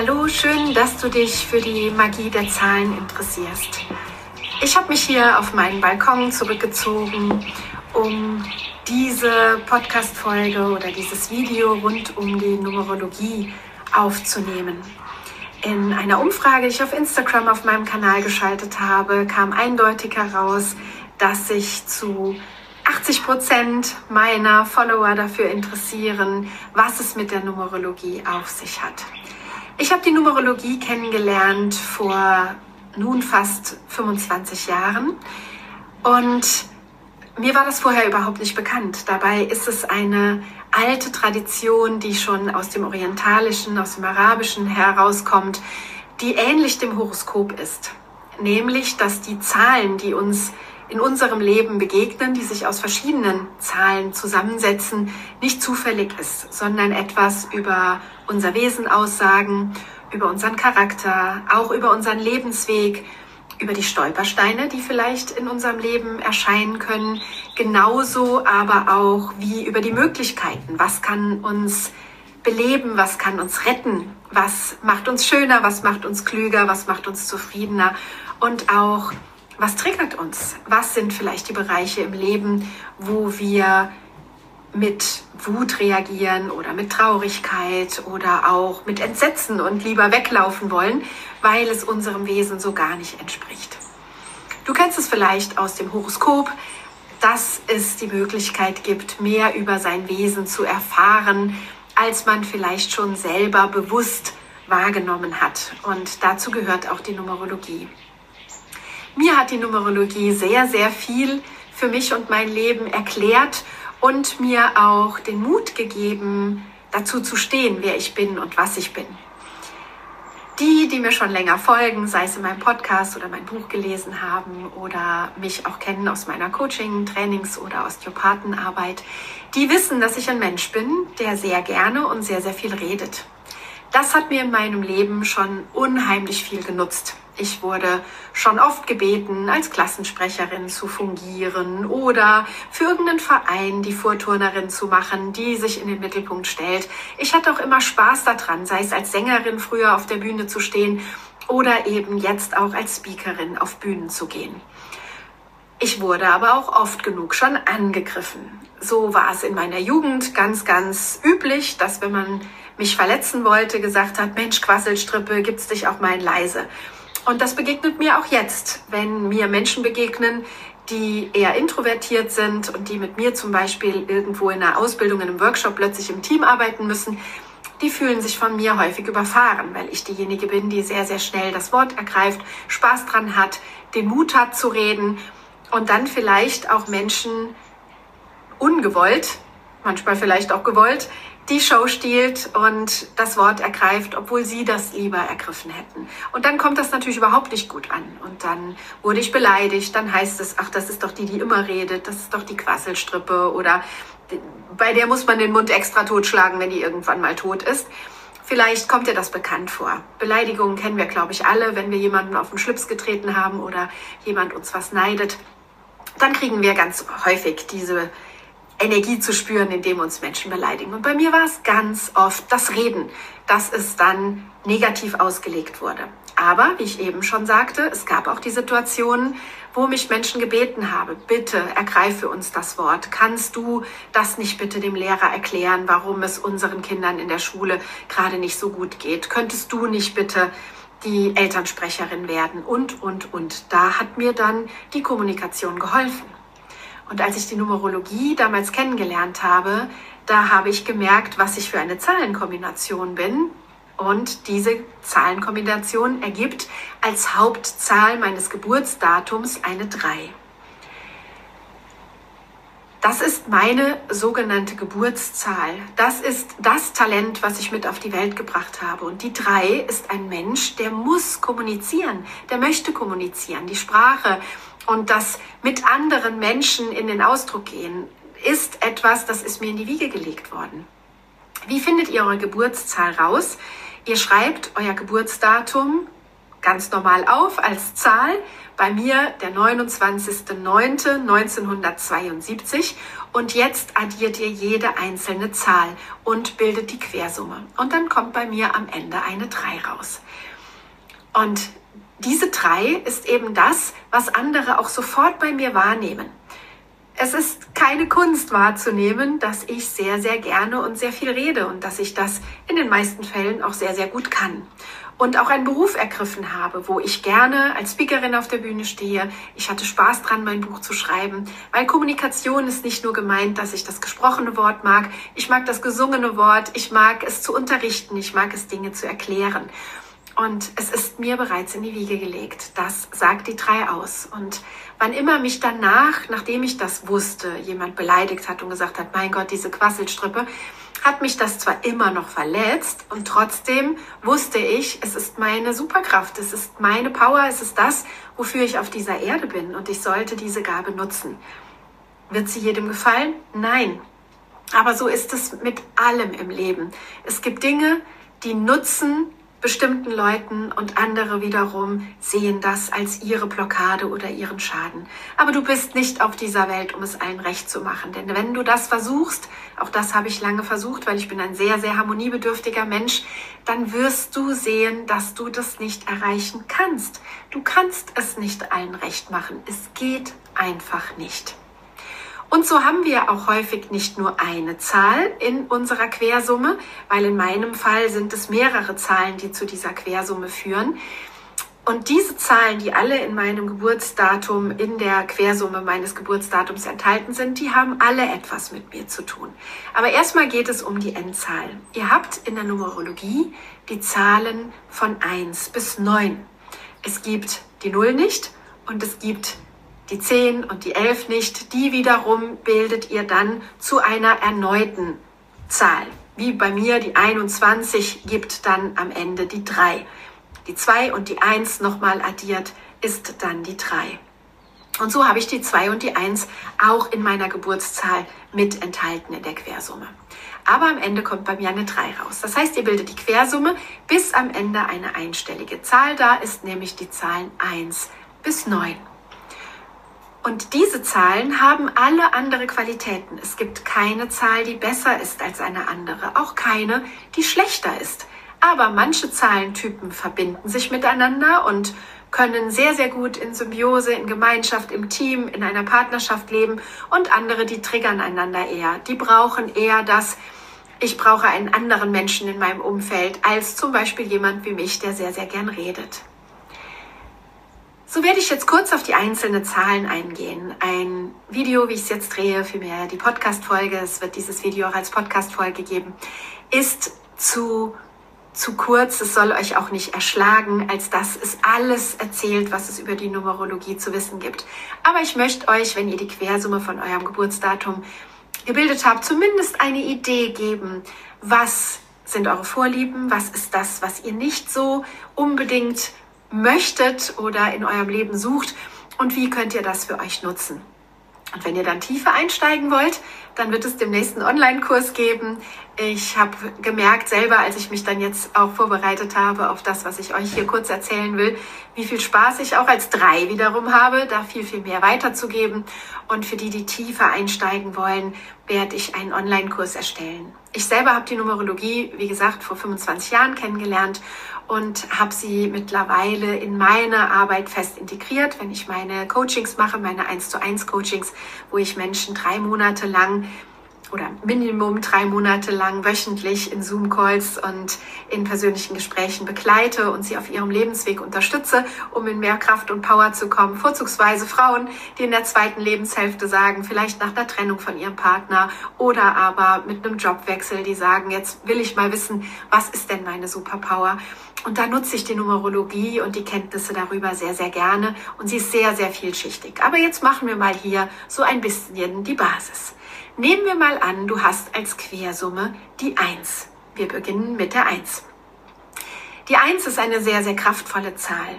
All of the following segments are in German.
Hallo, schön, dass du dich für die Magie der Zahlen interessierst. Ich habe mich hier auf meinen Balkon zurückgezogen, um diese Podcast-Folge oder dieses Video rund um die Numerologie aufzunehmen. In einer Umfrage, die ich auf Instagram auf meinem Kanal geschaltet habe, kam eindeutig heraus, dass sich zu 80 Prozent meiner Follower dafür interessieren, was es mit der Numerologie auf sich hat. Ich habe die Numerologie kennengelernt vor nun fast 25 Jahren und mir war das vorher überhaupt nicht bekannt. Dabei ist es eine alte Tradition, die schon aus dem Orientalischen, aus dem Arabischen herauskommt, die ähnlich dem Horoskop ist. Nämlich, dass die Zahlen, die uns in unserem Leben begegnen, die sich aus verschiedenen Zahlen zusammensetzen, nicht zufällig ist, sondern etwas über unser Wesen aussagen, über unseren Charakter, auch über unseren Lebensweg, über die Stolpersteine, die vielleicht in unserem Leben erscheinen können, genauso aber auch wie über die Möglichkeiten. Was kann uns beleben, was kann uns retten, was macht uns schöner, was macht uns klüger, was macht uns zufriedener und auch was triggert uns? Was sind vielleicht die Bereiche im Leben, wo wir mit Wut reagieren oder mit Traurigkeit oder auch mit Entsetzen und lieber weglaufen wollen, weil es unserem Wesen so gar nicht entspricht. Du kennst es vielleicht aus dem Horoskop, dass es die Möglichkeit gibt, mehr über sein Wesen zu erfahren, als man vielleicht schon selber bewusst wahrgenommen hat. Und dazu gehört auch die Numerologie. Mir hat die Numerologie sehr, sehr viel für mich und mein Leben erklärt und mir auch den Mut gegeben, dazu zu stehen, wer ich bin und was ich bin. Die, die mir schon länger folgen, sei es in meinem Podcast oder mein Buch gelesen haben oder mich auch kennen aus meiner Coaching, Trainings oder Osteopathenarbeit, die wissen, dass ich ein Mensch bin, der sehr gerne und sehr, sehr viel redet. Das hat mir in meinem Leben schon unheimlich viel genutzt. Ich wurde schon oft gebeten, als Klassensprecherin zu fungieren oder für irgendeinen Verein die Vorturnerin zu machen, die sich in den Mittelpunkt stellt. Ich hatte auch immer Spaß daran, sei es als Sängerin früher auf der Bühne zu stehen oder eben jetzt auch als Speakerin auf Bühnen zu gehen. Ich wurde aber auch oft genug schon angegriffen. So war es in meiner Jugend ganz, ganz üblich, dass wenn man mich verletzen wollte, gesagt hat, Mensch, Quasselstrippe, gibt's dich auch mal in leise. Und das begegnet mir auch jetzt, wenn mir Menschen begegnen, die eher introvertiert sind und die mit mir zum Beispiel irgendwo in einer Ausbildung, in einem Workshop plötzlich im Team arbeiten müssen, die fühlen sich von mir häufig überfahren, weil ich diejenige bin, die sehr, sehr schnell das Wort ergreift, Spaß dran hat, den Mut hat zu reden und dann vielleicht auch Menschen ungewollt, manchmal vielleicht auch gewollt, die Show stiehlt und das Wort ergreift, obwohl sie das lieber ergriffen hätten. Und dann kommt das natürlich überhaupt nicht gut an. Und dann wurde ich beleidigt. Dann heißt es, ach, das ist doch die, die immer redet. Das ist doch die Quasselstrippe. Oder bei der muss man den Mund extra totschlagen, wenn die irgendwann mal tot ist. Vielleicht kommt dir das bekannt vor. Beleidigungen kennen wir, glaube ich, alle, wenn wir jemanden auf den Schlips getreten haben oder jemand uns was neidet. Dann kriegen wir ganz häufig diese Energie zu spüren, indem uns Menschen beleidigen. Und bei mir war es ganz oft das Reden, dass es dann negativ ausgelegt wurde. Aber, wie ich eben schon sagte, es gab auch die Situationen, wo mich Menschen gebeten haben, bitte ergreife uns das Wort. Kannst du das nicht bitte dem Lehrer erklären, warum es unseren Kindern in der Schule gerade nicht so gut geht? Könntest du nicht bitte die Elternsprecherin werden? Und, und, und. Da hat mir dann die Kommunikation geholfen. Und als ich die Numerologie damals kennengelernt habe, da habe ich gemerkt, was ich für eine Zahlenkombination bin. Und diese Zahlenkombination ergibt als Hauptzahl meines Geburtsdatums eine 3. Das ist meine sogenannte Geburtszahl. Das ist das Talent, was ich mit auf die Welt gebracht habe. Und die drei ist ein Mensch, der muss kommunizieren, der möchte kommunizieren. Die Sprache und das mit anderen Menschen in den Ausdruck gehen ist etwas, das ist mir in die Wiege gelegt worden. Wie findet ihr eure Geburtszahl raus? Ihr schreibt euer Geburtsdatum ganz normal auf als Zahl. Bei mir der 29.09.1972 und jetzt addiert ihr jede einzelne Zahl und bildet die Quersumme. Und dann kommt bei mir am Ende eine 3 raus. Und diese 3 ist eben das, was andere auch sofort bei mir wahrnehmen es ist keine Kunst wahrzunehmen, dass ich sehr, sehr gerne und sehr viel rede und dass ich das in den meisten Fällen auch sehr, sehr gut kann. Und auch einen Beruf ergriffen habe, wo ich gerne als Speakerin auf der Bühne stehe. Ich hatte Spaß dran, mein Buch zu schreiben, weil Kommunikation ist nicht nur gemeint, dass ich das gesprochene Wort mag. Ich mag das gesungene Wort. Ich mag es zu unterrichten. Ich mag es, Dinge zu erklären. Und es ist mir bereits in die Wiege gelegt. Das sagt die drei aus. Und wann immer mich danach, nachdem ich das wusste, jemand beleidigt hat und gesagt hat, mein Gott, diese Quasselstrippe, hat mich das zwar immer noch verletzt und trotzdem wusste ich, es ist meine Superkraft, es ist meine Power, es ist das, wofür ich auf dieser Erde bin und ich sollte diese Gabe nutzen. Wird sie jedem gefallen? Nein. Aber so ist es mit allem im Leben. Es gibt Dinge, die nutzen bestimmten Leuten und andere wiederum sehen das als ihre Blockade oder ihren Schaden. Aber du bist nicht auf dieser Welt, um es allen recht zu machen. Denn wenn du das versuchst, auch das habe ich lange versucht, weil ich bin ein sehr, sehr harmoniebedürftiger Mensch, dann wirst du sehen, dass du das nicht erreichen kannst. Du kannst es nicht allen recht machen. Es geht einfach nicht. Und so haben wir auch häufig nicht nur eine Zahl in unserer Quersumme, weil in meinem Fall sind es mehrere Zahlen, die zu dieser Quersumme führen. Und diese Zahlen, die alle in meinem Geburtsdatum, in der Quersumme meines Geburtsdatums enthalten sind, die haben alle etwas mit mir zu tun. Aber erstmal geht es um die Endzahl. Ihr habt in der Numerologie die Zahlen von 1 bis 9. Es gibt die 0 nicht und es gibt die 10 und die 11 nicht, die wiederum bildet ihr dann zu einer erneuten Zahl. Wie bei mir die 21 gibt dann am Ende die 3. Die 2 und die 1 nochmal addiert ist dann die 3. Und so habe ich die 2 und die 1 auch in meiner Geburtszahl mit enthalten in der Quersumme. Aber am Ende kommt bei mir eine 3 raus. Das heißt, ihr bildet die Quersumme, bis am Ende eine einstellige Zahl da ist, nämlich die Zahlen 1 bis 9. Und diese Zahlen haben alle andere Qualitäten. Es gibt keine Zahl, die besser ist als eine andere, auch keine, die schlechter ist. Aber manche Zahlentypen verbinden sich miteinander und können sehr, sehr gut in Symbiose, in Gemeinschaft, im Team, in einer Partnerschaft leben und andere, die triggern einander eher. Die brauchen eher das, ich brauche einen anderen Menschen in meinem Umfeld als zum Beispiel jemand wie mich, der sehr, sehr gern redet. So werde ich jetzt kurz auf die einzelnen Zahlen eingehen. Ein Video, wie ich es jetzt drehe, vielmehr die Podcast-Folge, es wird dieses Video auch als Podcast-Folge geben, ist zu, zu kurz. Es soll euch auch nicht erschlagen, als dass es alles erzählt, was es über die Numerologie zu wissen gibt. Aber ich möchte euch, wenn ihr die Quersumme von eurem Geburtsdatum gebildet habt, zumindest eine Idee geben, was sind eure Vorlieben, was ist das, was ihr nicht so unbedingt möchtet oder in eurem Leben sucht und wie könnt ihr das für euch nutzen. Und wenn ihr dann tiefer einsteigen wollt, dann wird es dem nächsten Online-Kurs geben. Ich habe gemerkt selber, als ich mich dann jetzt auch vorbereitet habe auf das, was ich euch hier kurz erzählen will, wie viel Spaß ich auch als drei wiederum habe, da viel, viel mehr weiterzugeben. Und für die, die tiefer einsteigen wollen, werde ich einen Online-Kurs erstellen. Ich selber habe die Numerologie, wie gesagt, vor 25 Jahren kennengelernt und habe sie mittlerweile in meine Arbeit fest integriert, wenn ich meine Coachings mache, meine 1 zu 1 Coachings, wo ich Menschen drei Monate lang oder Minimum drei Monate lang wöchentlich in Zoom-Calls und in persönlichen Gesprächen begleite und sie auf ihrem Lebensweg unterstütze, um in mehr Kraft und Power zu kommen. Vorzugsweise Frauen, die in der zweiten Lebenshälfte sagen, vielleicht nach der Trennung von ihrem Partner oder aber mit einem Jobwechsel, die sagen, jetzt will ich mal wissen, was ist denn meine Superpower? Und da nutze ich die Numerologie und die Kenntnisse darüber sehr, sehr gerne. Und sie ist sehr, sehr vielschichtig. Aber jetzt machen wir mal hier so ein bisschen die Basis. Nehmen wir mal an, du hast als Quersumme die 1. Wir beginnen mit der 1. Die 1 ist eine sehr, sehr kraftvolle Zahl.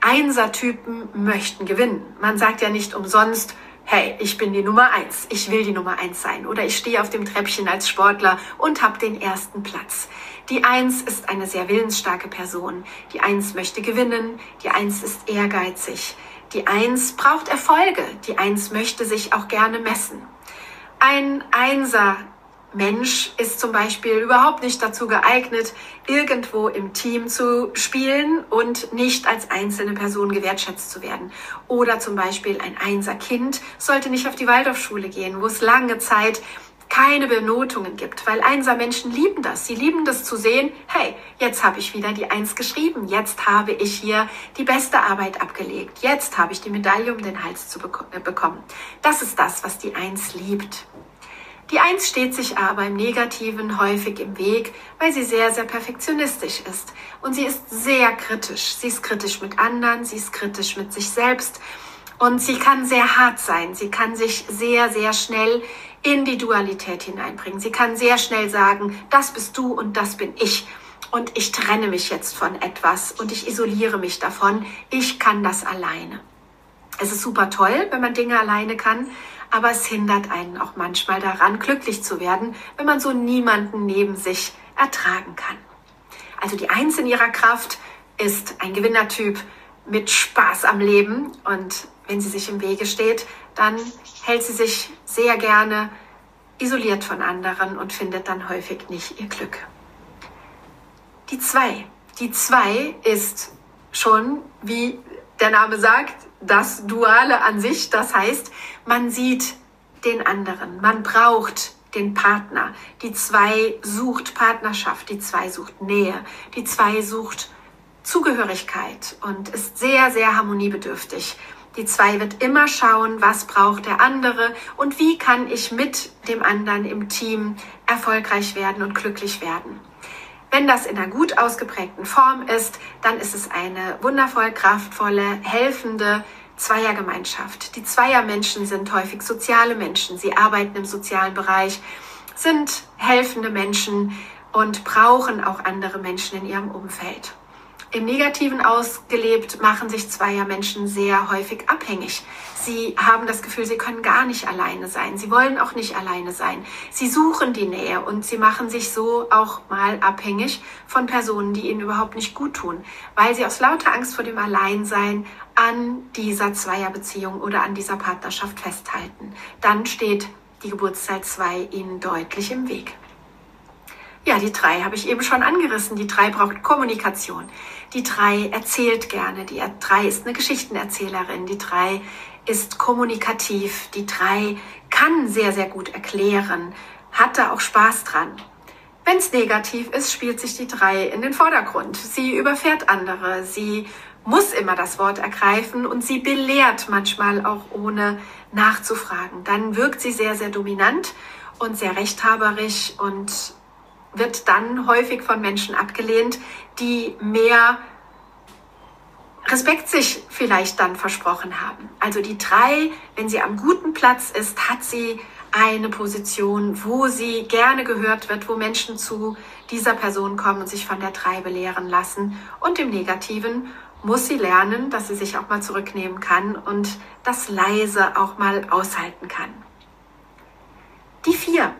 Einser-Typen möchten gewinnen. Man sagt ja nicht umsonst, hey, ich bin die Nummer 1, ich will die Nummer 1 sein oder ich stehe auf dem Treppchen als Sportler und habe den ersten Platz. Die Eins ist eine sehr willensstarke Person. Die Eins möchte gewinnen. Die Eins ist ehrgeizig. Die Eins braucht Erfolge. Die Eins möchte sich auch gerne messen. Ein Einser Mensch ist zum Beispiel überhaupt nicht dazu geeignet, irgendwo im Team zu spielen und nicht als einzelne Person gewertschätzt zu werden. Oder zum Beispiel ein Einser-Kind sollte nicht auf die Waldorfschule gehen, wo es lange Zeit keine Benotungen gibt, weil Einser-Menschen lieben das. Sie lieben das zu sehen, hey, jetzt habe ich wieder die Eins geschrieben, jetzt habe ich hier die beste Arbeit abgelegt, jetzt habe ich die Medaille um den Hals zu bek äh, bekommen. Das ist das, was die Eins liebt. Die Eins steht sich aber im Negativen häufig im Weg, weil sie sehr, sehr perfektionistisch ist. Und sie ist sehr kritisch. Sie ist kritisch mit anderen, sie ist kritisch mit sich selbst. Und sie kann sehr hart sein. Sie kann sich sehr, sehr schnell in die Dualität hineinbringen. Sie kann sehr schnell sagen, das bist du und das bin ich. Und ich trenne mich jetzt von etwas und ich isoliere mich davon. Ich kann das alleine. Es ist super toll, wenn man Dinge alleine kann, aber es hindert einen auch manchmal daran, glücklich zu werden, wenn man so niemanden neben sich ertragen kann. Also die Eins in ihrer Kraft ist ein Gewinnertyp mit Spaß am Leben und wenn sie sich im Wege steht, dann hält sie sich sehr gerne isoliert von anderen und findet dann häufig nicht ihr Glück. Die zwei. Die zwei ist schon, wie der Name sagt, das Duale an sich. Das heißt, man sieht den anderen, man braucht den Partner. Die zwei sucht Partnerschaft, die zwei sucht Nähe, die zwei sucht Zugehörigkeit und ist sehr, sehr harmoniebedürftig. Die zwei wird immer schauen, was braucht der andere und wie kann ich mit dem anderen im Team erfolgreich werden und glücklich werden. Wenn das in einer gut ausgeprägten Form ist, dann ist es eine wundervoll kraftvolle, helfende Zweiergemeinschaft. Die Zweiermenschen sind häufig soziale Menschen. Sie arbeiten im sozialen Bereich, sind helfende Menschen und brauchen auch andere Menschen in ihrem Umfeld. Im Negativen ausgelebt machen sich zweier Menschen sehr häufig abhängig. Sie haben das Gefühl, sie können gar nicht alleine sein. Sie wollen auch nicht alleine sein. Sie suchen die Nähe und sie machen sich so auch mal abhängig von Personen, die ihnen überhaupt nicht gut tun, weil sie aus lauter Angst vor dem Alleinsein an dieser Zweierbeziehung oder an dieser Partnerschaft festhalten. Dann steht die Geburtszeit 2 ihnen deutlich im Weg. Ja, die drei habe ich eben schon angerissen. Die drei braucht Kommunikation. Die drei erzählt gerne. Die drei ist eine Geschichtenerzählerin. Die drei ist kommunikativ. Die drei kann sehr, sehr gut erklären. Hat da auch Spaß dran. Wenn es negativ ist, spielt sich die drei in den Vordergrund. Sie überfährt andere. Sie muss immer das Wort ergreifen und sie belehrt manchmal auch ohne nachzufragen. Dann wirkt sie sehr, sehr dominant und sehr rechthaberisch und wird dann häufig von Menschen abgelehnt, die mehr Respekt sich vielleicht dann versprochen haben. Also die drei, wenn sie am guten Platz ist, hat sie eine Position, wo sie gerne gehört wird, wo Menschen zu dieser Person kommen und sich von der drei belehren lassen. Und im Negativen muss sie lernen, dass sie sich auch mal zurücknehmen kann und das leise auch mal aushalten kann. Die vier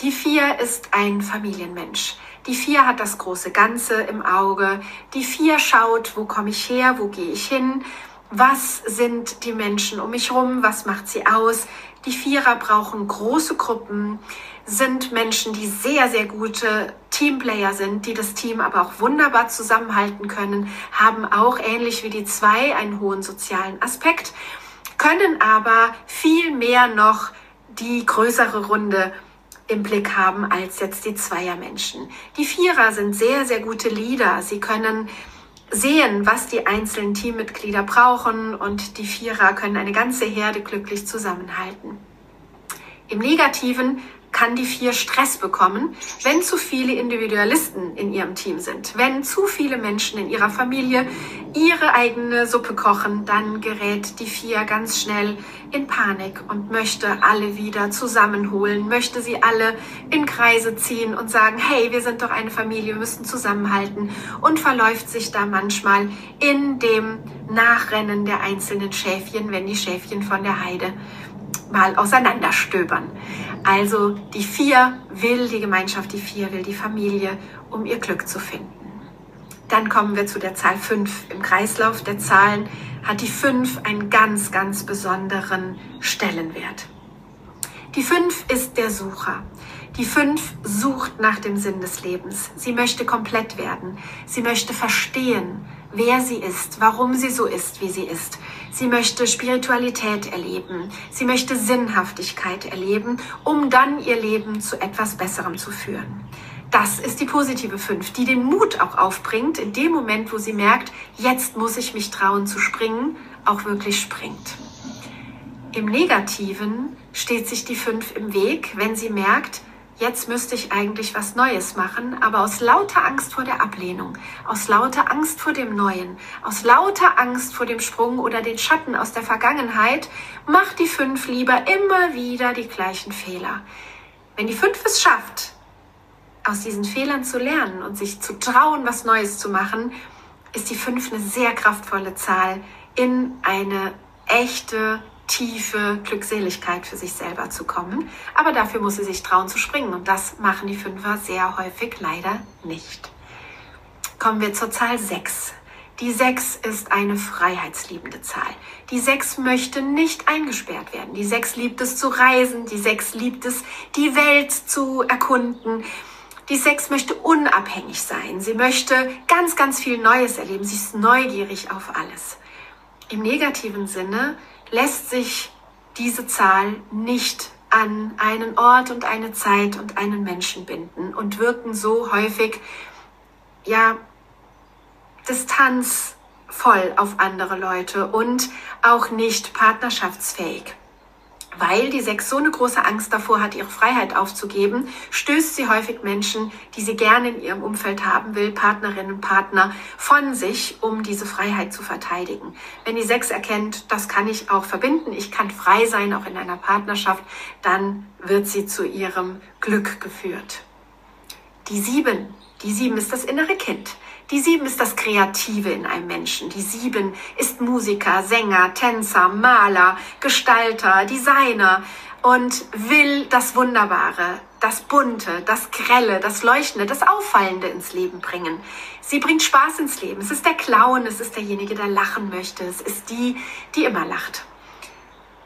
die Vier ist ein Familienmensch. Die Vier hat das große Ganze im Auge. Die Vier schaut, wo komme ich her, wo gehe ich hin, was sind die Menschen um mich herum, was macht sie aus. Die Vierer brauchen große Gruppen, sind Menschen, die sehr, sehr gute Teamplayer sind, die das Team aber auch wunderbar zusammenhalten können, haben auch ähnlich wie die zwei einen hohen sozialen Aspekt, können aber viel mehr noch die größere Runde im Blick haben als jetzt die Zweiermenschen. Die Vierer sind sehr, sehr gute Leader. Sie können sehen, was die einzelnen Teammitglieder brauchen und die Vierer können eine ganze Herde glücklich zusammenhalten. Im Negativen kann die vier Stress bekommen, wenn zu viele Individualisten in ihrem Team sind. Wenn zu viele Menschen in ihrer Familie ihre eigene Suppe kochen, dann gerät die vier ganz schnell in Panik und möchte alle wieder zusammenholen, möchte sie alle in Kreise ziehen und sagen, hey, wir sind doch eine Familie, wir müssen zusammenhalten und verläuft sich da manchmal in dem Nachrennen der einzelnen Schäfchen, wenn die Schäfchen von der Heide mal auseinanderstöbern. Also die vier will die Gemeinschaft, die vier will die Familie, um ihr Glück zu finden. Dann kommen wir zu der Zahl 5. Im Kreislauf der Zahlen hat die 5 einen ganz, ganz besonderen Stellenwert. Die 5 ist der Sucher. Die 5 sucht nach dem Sinn des Lebens. Sie möchte komplett werden. Sie möchte verstehen, wer sie ist, warum sie so ist, wie sie ist. Sie möchte Spiritualität erleben. Sie möchte Sinnhaftigkeit erleben, um dann ihr Leben zu etwas Besserem zu führen. Das ist die positive 5, die den Mut auch aufbringt, in dem Moment, wo sie merkt, jetzt muss ich mich trauen zu springen, auch wirklich springt. Im Negativen steht sich die 5 im Weg, wenn sie merkt, jetzt müsste ich eigentlich was Neues machen, aber aus lauter Angst vor der Ablehnung, aus lauter Angst vor dem Neuen, aus lauter Angst vor dem Sprung oder den Schatten aus der Vergangenheit, macht die 5 lieber immer wieder die gleichen Fehler. Wenn die 5 es schafft, aus diesen Fehlern zu lernen und sich zu trauen, was Neues zu machen, ist die 5 eine sehr kraftvolle Zahl in eine echte, tiefe Glückseligkeit für sich selber zu kommen. Aber dafür muss sie sich trauen zu springen und das machen die Fünfer sehr häufig leider nicht. Kommen wir zur Zahl 6. Die 6 ist eine freiheitsliebende Zahl. Die 6 möchte nicht eingesperrt werden. Die 6 liebt es zu reisen. Die 6 liebt es, die Welt zu erkunden. Die Sex möchte unabhängig sein. Sie möchte ganz, ganz viel Neues erleben. Sie ist neugierig auf alles. Im negativen Sinne lässt sich diese Zahl nicht an einen Ort und eine Zeit und einen Menschen binden und wirken so häufig, ja, distanzvoll auf andere Leute und auch nicht partnerschaftsfähig. Weil die Sechs so eine große Angst davor hat, ihre Freiheit aufzugeben, stößt sie häufig Menschen, die sie gerne in ihrem Umfeld haben will, Partnerinnen und Partner, von sich, um diese Freiheit zu verteidigen. Wenn die Sechs erkennt, das kann ich auch verbinden, ich kann frei sein, auch in einer Partnerschaft, dann wird sie zu ihrem Glück geführt. Die Sieben, die Sieben ist das innere Kind. Die Sieben ist das Kreative in einem Menschen. Die Sieben ist Musiker, Sänger, Tänzer, Maler, Gestalter, Designer und will das Wunderbare, das Bunte, das Grelle, das Leuchtende, das Auffallende ins Leben bringen. Sie bringt Spaß ins Leben. Es ist der Clown, es ist derjenige, der lachen möchte. Es ist die, die immer lacht.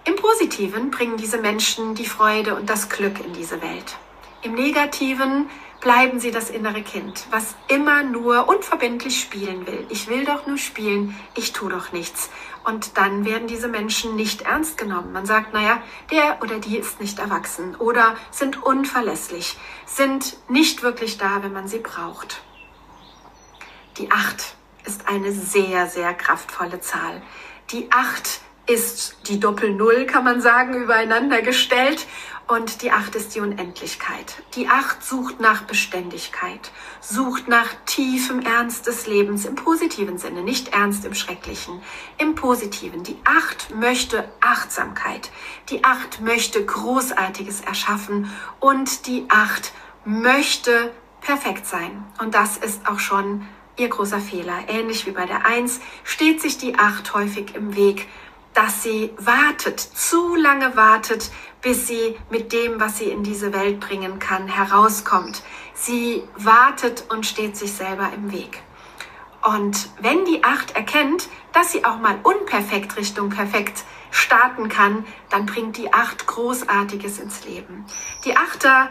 Im Positiven bringen diese Menschen die Freude und das Glück in diese Welt. Im Negativen bleiben Sie das innere Kind, was immer nur unverbindlich spielen will. Ich will doch nur spielen, ich tue doch nichts. Und dann werden diese Menschen nicht ernst genommen. Man sagt, naja, der oder die ist nicht erwachsen oder sind unverlässlich, sind nicht wirklich da, wenn man sie braucht. Die Acht ist eine sehr, sehr kraftvolle Zahl. Die Acht ist die Doppel-Null, kann man sagen, übereinander gestellt und die Acht ist die Unendlichkeit. Die Acht sucht nach Beständigkeit, sucht nach tiefem Ernst des Lebens im positiven Sinne, nicht Ernst im Schrecklichen, im positiven. Die Acht möchte Achtsamkeit. Die Acht möchte Großartiges erschaffen und die Acht möchte perfekt sein. Und das ist auch schon ihr großer Fehler. Ähnlich wie bei der Eins steht sich die Acht häufig im Weg dass sie wartet, zu lange wartet, bis sie mit dem, was sie in diese Welt bringen kann, herauskommt. Sie wartet und steht sich selber im Weg. Und wenn die Acht erkennt, dass sie auch mal unperfekt Richtung perfekt starten kann, dann bringt die Acht Großartiges ins Leben. Die Achter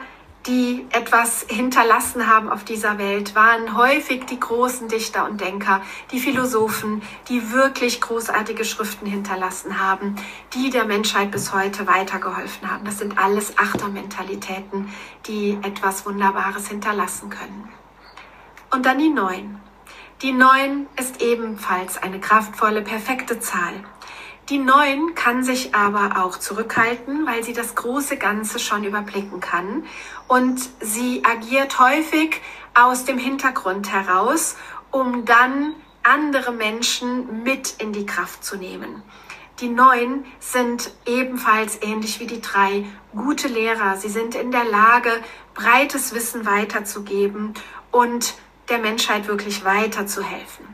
die etwas hinterlassen haben auf dieser Welt, waren häufig die großen Dichter und Denker, die Philosophen, die wirklich großartige Schriften hinterlassen haben, die der Menschheit bis heute weitergeholfen haben. Das sind alles Achtermentalitäten, die etwas Wunderbares hinterlassen können. Und dann die Neun. Die Neun ist ebenfalls eine kraftvolle, perfekte Zahl. Die Neun kann sich aber auch zurückhalten, weil sie das große Ganze schon überblicken kann und sie agiert häufig aus dem Hintergrund heraus, um dann andere Menschen mit in die Kraft zu nehmen. Die Neun sind ebenfalls ähnlich wie die drei gute Lehrer. Sie sind in der Lage, breites Wissen weiterzugeben und der Menschheit wirklich weiterzuhelfen.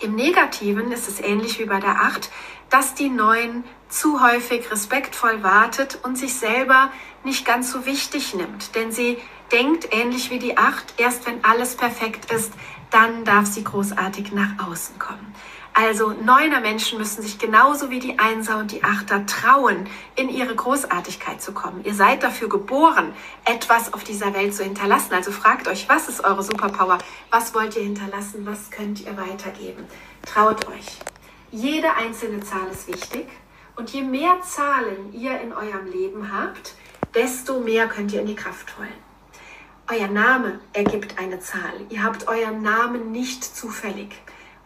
Im Negativen ist es ähnlich wie bei der Acht, dass die Neun zu häufig respektvoll wartet und sich selber nicht ganz so wichtig nimmt. Denn sie denkt ähnlich wie die Acht, erst wenn alles perfekt ist, dann darf sie großartig nach außen kommen. Also neuner Menschen müssen sich genauso wie die Einser und die Achter trauen, in ihre Großartigkeit zu kommen. Ihr seid dafür geboren, etwas auf dieser Welt zu hinterlassen. Also fragt euch, was ist eure Superpower? Was wollt ihr hinterlassen? Was könnt ihr weitergeben? Traut euch. Jede einzelne Zahl ist wichtig. Und je mehr Zahlen ihr in eurem Leben habt, desto mehr könnt ihr in die Kraft holen. Euer Name ergibt eine Zahl. Ihr habt euren Namen nicht zufällig.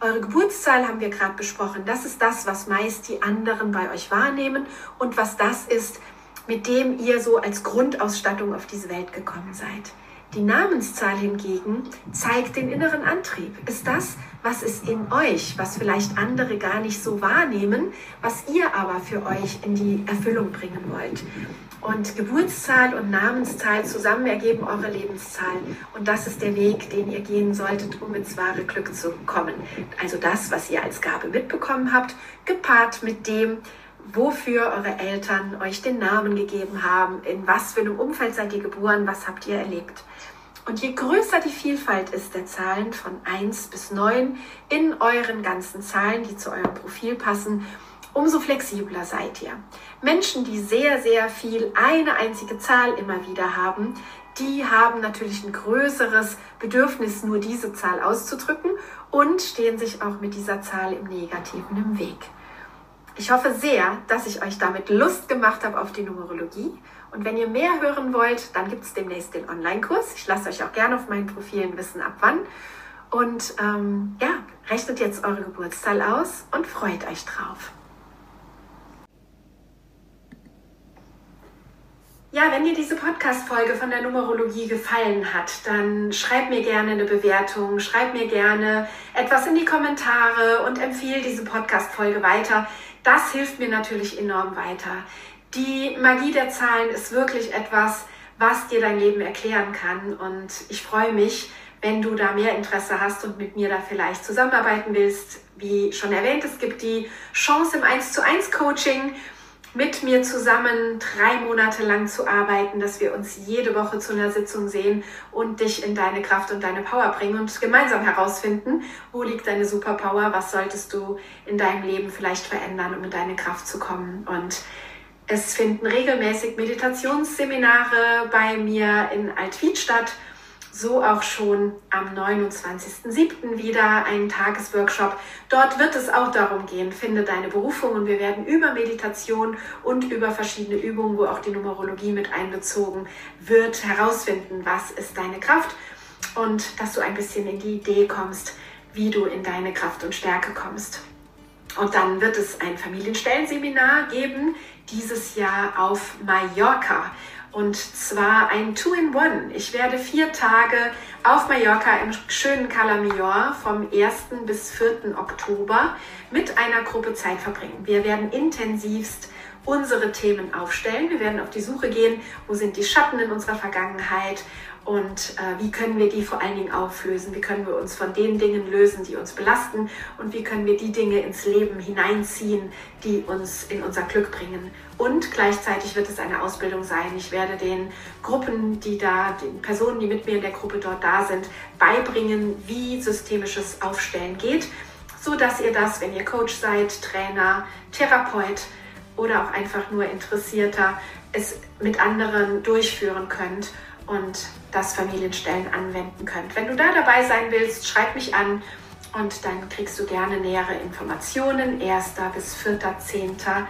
Eure Geburtszahl haben wir gerade besprochen. Das ist das, was meist die anderen bei euch wahrnehmen und was das ist, mit dem ihr so als Grundausstattung auf diese Welt gekommen seid. Die Namenszahl hingegen zeigt den inneren Antrieb. Ist das, was ist in euch, was vielleicht andere gar nicht so wahrnehmen, was ihr aber für euch in die Erfüllung bringen wollt. Und Geburtszahl und Namenszahl zusammen ergeben eure Lebenszahl. Und das ist der Weg, den ihr gehen solltet, um ins wahre Glück zu kommen. Also das, was ihr als Gabe mitbekommen habt, gepaart mit dem, wofür eure Eltern euch den Namen gegeben haben, in was für einem Umfeld seid ihr geboren, was habt ihr erlebt. Und je größer die Vielfalt ist der Zahlen von 1 bis 9 in euren ganzen Zahlen, die zu eurem Profil passen, umso flexibler seid ihr. Menschen, die sehr, sehr viel eine einzige Zahl immer wieder haben, die haben natürlich ein größeres Bedürfnis, nur diese Zahl auszudrücken und stehen sich auch mit dieser Zahl im Negativen im Weg. Ich hoffe sehr, dass ich euch damit Lust gemacht habe auf die Numerologie. Und wenn ihr mehr hören wollt, dann gibt es demnächst den Online-Kurs. Ich lasse euch auch gerne auf meinen Profilen wissen, ab wann. Und ähm, ja, rechnet jetzt eure Geburtszahl aus und freut euch drauf. Ja, wenn dir diese Podcast-Folge von der Numerologie gefallen hat, dann schreib mir gerne eine Bewertung, schreib mir gerne etwas in die Kommentare und empfehle diese Podcast-Folge weiter. Das hilft mir natürlich enorm weiter. Die Magie der Zahlen ist wirklich etwas, was dir dein Leben erklären kann und ich freue mich, wenn du da mehr Interesse hast und mit mir da vielleicht zusammenarbeiten willst. Wie schon erwähnt, es gibt die Chance im 1 zu 1 Coaching mit mir zusammen drei Monate lang zu arbeiten, dass wir uns jede Woche zu einer Sitzung sehen und dich in deine Kraft und deine Power bringen und gemeinsam herausfinden, wo liegt deine Superpower, was solltest du in deinem Leben vielleicht verändern, um in deine Kraft zu kommen. Und es finden regelmäßig Meditationsseminare bei mir in Altwied statt so auch schon am 29.07. wieder ein Tagesworkshop. Dort wird es auch darum gehen, finde deine Berufung und wir werden über Meditation und über verschiedene Übungen, wo auch die Numerologie mit einbezogen wird, herausfinden, was ist deine Kraft und dass du ein bisschen in die Idee kommst, wie du in deine Kraft und Stärke kommst. Und dann wird es ein Familienstellenseminar geben, dieses Jahr auf Mallorca. Und zwar ein Two-in-One. Ich werde vier Tage auf Mallorca im schönen Calamior vom 1. bis 4. Oktober mit einer Gruppe Zeit verbringen. Wir werden intensivst unsere Themen aufstellen. Wir werden auf die Suche gehen, wo sind die Schatten in unserer Vergangenheit und äh, wie können wir die vor allen Dingen auflösen? Wie können wir uns von den Dingen lösen, die uns belasten und wie können wir die Dinge ins Leben hineinziehen, die uns in unser Glück bringen? Und gleichzeitig wird es eine Ausbildung sein. Ich werde den Gruppen, die da, den Personen, die mit mir in der Gruppe dort da sind, beibringen, wie systemisches Aufstellen geht, so dass ihr das, wenn ihr Coach seid, Trainer, Therapeut, oder auch einfach nur Interessierter es mit anderen durchführen könnt und das Familienstellen anwenden könnt. Wenn du da dabei sein willst, schreib mich an und dann kriegst du gerne nähere Informationen. 1. bis 4.10.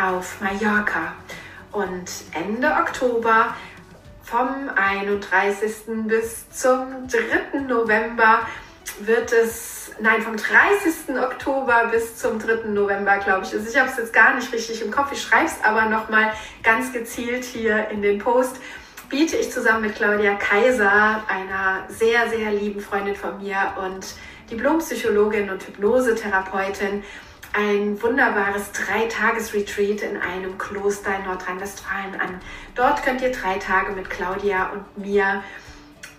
auf Mallorca. Und Ende Oktober vom 31. bis zum 3. November wird es nein, vom 30. Oktober bis zum 3. November, glaube ich. Also ich habe es jetzt gar nicht richtig im Kopf. Ich schreibe es aber nochmal ganz gezielt hier in den Post. Biete ich zusammen mit Claudia Kaiser, einer sehr, sehr lieben Freundin von mir und Diplompsychologin und Hypnosetherapeutin, ein wunderbares Drei-Tages-Retreat in einem Kloster in Nordrhein-Westfalen an. Dort könnt ihr drei Tage mit Claudia und mir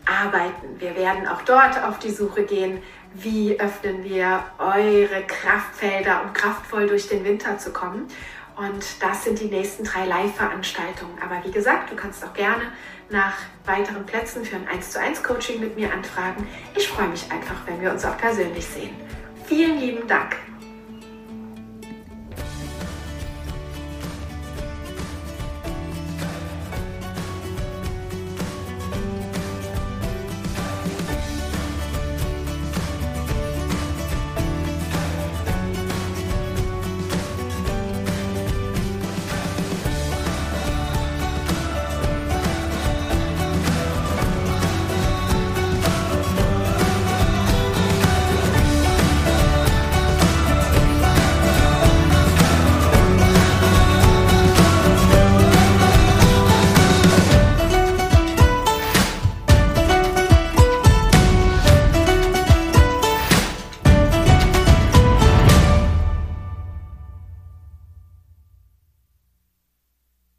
arbeiten. Wir werden auch dort auf die Suche gehen, wie öffnen wir eure Kraftfelder, um kraftvoll durch den Winter zu kommen. Und das sind die nächsten drei Live-Veranstaltungen. Aber wie gesagt, du kannst auch gerne nach weiteren Plätzen für ein 1 zu 1 Coaching mit mir anfragen. Ich freue mich einfach, wenn wir uns auch persönlich sehen. Vielen lieben Dank.